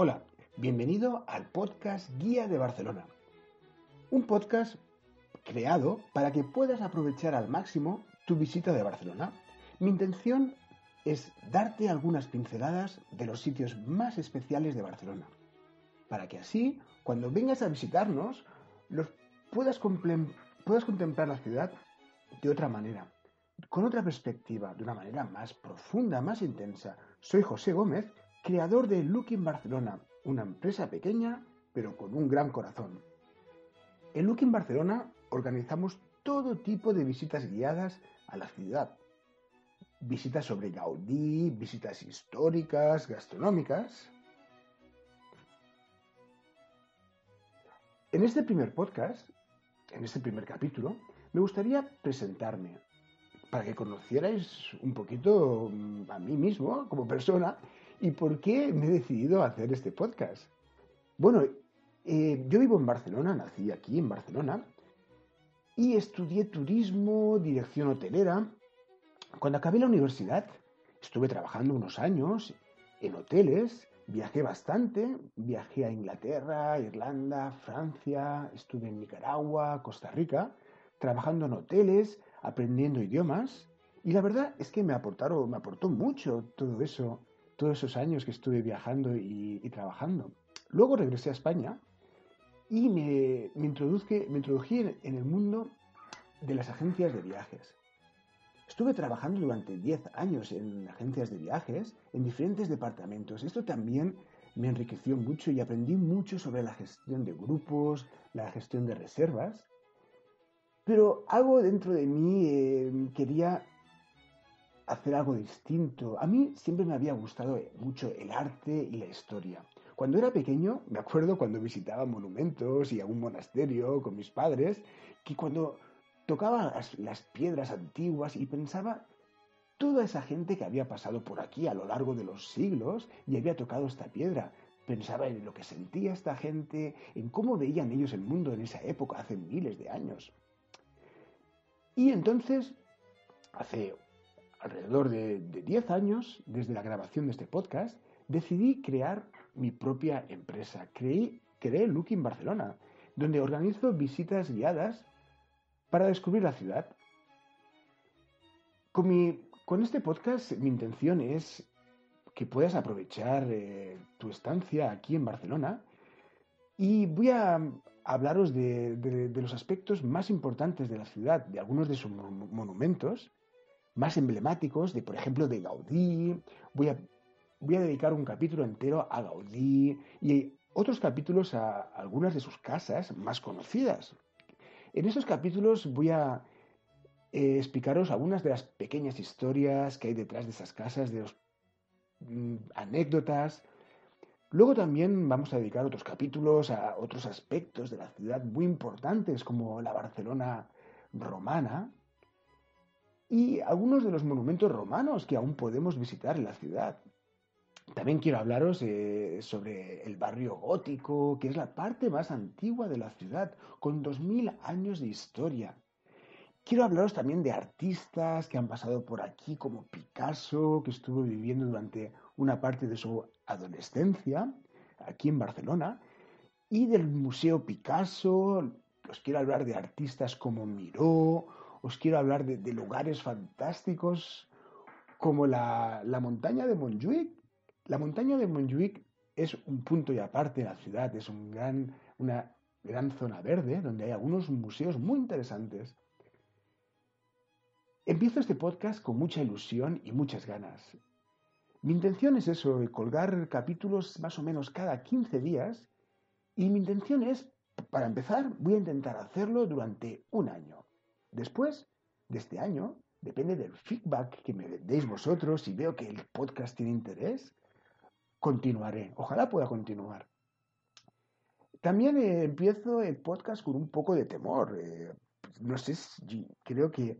Hola, bienvenido al podcast Guía de Barcelona. Un podcast creado para que puedas aprovechar al máximo tu visita de Barcelona. Mi intención es darte algunas pinceladas de los sitios más especiales de Barcelona, para que así, cuando vengas a visitarnos, los puedas, puedas contemplar la ciudad de otra manera, con otra perspectiva, de una manera más profunda, más intensa. Soy José Gómez creador de Looking Barcelona, una empresa pequeña pero con un gran corazón. En Looking Barcelona organizamos todo tipo de visitas guiadas a la ciudad. Visitas sobre Gaudí, visitas históricas, gastronómicas. En este primer podcast, en este primer capítulo, me gustaría presentarme para que conocierais un poquito a mí mismo como persona ¿Y por qué me he decidido a hacer este podcast? Bueno, eh, yo vivo en Barcelona, nací aquí en Barcelona y estudié turismo, dirección hotelera. Cuando acabé la universidad, estuve trabajando unos años en hoteles, viajé bastante, viajé a Inglaterra, Irlanda, Francia, estuve en Nicaragua, Costa Rica, trabajando en hoteles, aprendiendo idiomas. Y la verdad es que me aportaron, me aportó mucho todo eso todos esos años que estuve viajando y, trabajando. Luego regresé a España y me, me, me introdují en, el mundo de las agencias de viajes. Estuve trabajando durante 10 años en agencias de viajes, en diferentes departamentos. Esto también me enriqueció mucho y aprendí mucho sobre la gestión de grupos, la gestión de reservas. Pero algo dentro de mí eh, quería hacer algo distinto. A mí siempre me había gustado mucho el arte y la historia. Cuando era pequeño, me acuerdo cuando visitaba monumentos y a un monasterio con mis padres, que cuando tocaba las, piedras antiguas y pensaba toda esa gente que había pasado por aquí a lo largo de los siglos y había tocado esta piedra. Pensaba en lo que sentía esta gente, en cómo veían ellos el mundo en esa época, hace miles de años. Y entonces, hace alrededor de, 10 años, desde la grabación de este podcast, decidí crear mi propia empresa. Creí, creé Looking Barcelona, donde organizo visitas guiadas para descubrir la ciudad. Con, este podcast mi intención es que puedas aprovechar eh, tu estancia aquí en Barcelona y voy a hablaros de, de, los aspectos más importantes de la ciudad, de algunos de sus monumentos más emblemáticos, de por ejemplo de Gaudí. Voy a, voy a dedicar un capítulo entero a Gaudí y otros capítulos a algunas de sus casas más conocidas. En esos capítulos voy a eh, explicaros algunas de las pequeñas historias que hay detrás de esas casas, de los mm, anécdotas. Luego también vamos a dedicar otros capítulos a otros aspectos de la ciudad muy importantes como la Barcelona romana, y algunos de los monumentos romanos que aún podemos visitar en la ciudad. También quiero hablaros eh, sobre el barrio gótico, que es la parte más antigua de la ciudad, con 2000 años de historia. Quiero hablaros también de artistas que han pasado por aquí, como Picasso, que estuvo viviendo durante una parte de su adolescencia aquí en Barcelona, y del Museo Picasso. Os quiero hablar de artistas como Miró os quiero hablar de, lugares fantásticos como la, montaña de Montjuic. La montaña de Montjuic es un punto y aparte de la ciudad, es un gran, una gran zona verde donde hay algunos museos muy interesantes. Empiezo este podcast con mucha ilusión y muchas ganas. Mi intención es eso, colgar capítulos más o menos cada 15 días y mi intención es, para empezar, voy a intentar hacerlo durante un año. Después de este año, depende del feedback que me deis vosotros, si veo que el podcast tiene interés, continuaré. Ojalá pueda continuar. También eh, empiezo el podcast con un poco de temor. Eh, no sé, creo que,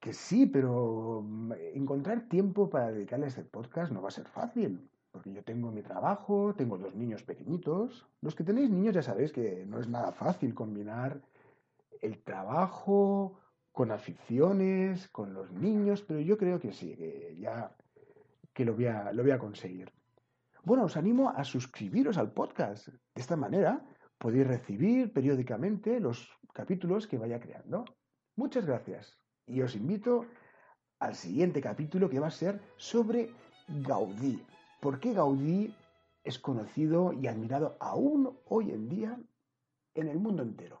que sí, pero mm, encontrar tiempo para dedicarle a este podcast no va a ser fácil. Porque yo tengo mi trabajo, tengo dos niños pequeñitos. Los que tenéis niños ya sabéis que no es nada fácil combinar el trabajo con aficiones, con los niños, pero yo creo que sí, que ya que lo voy a, lo voy a conseguir. Bueno, os animo a suscribiros al podcast. De esta manera podéis recibir periódicamente los capítulos que vaya creando. Muchas gracias. Y os invito al siguiente capítulo que va a ser sobre Gaudí. ¿Por qué Gaudí es conocido y admirado aún hoy en día en el mundo entero?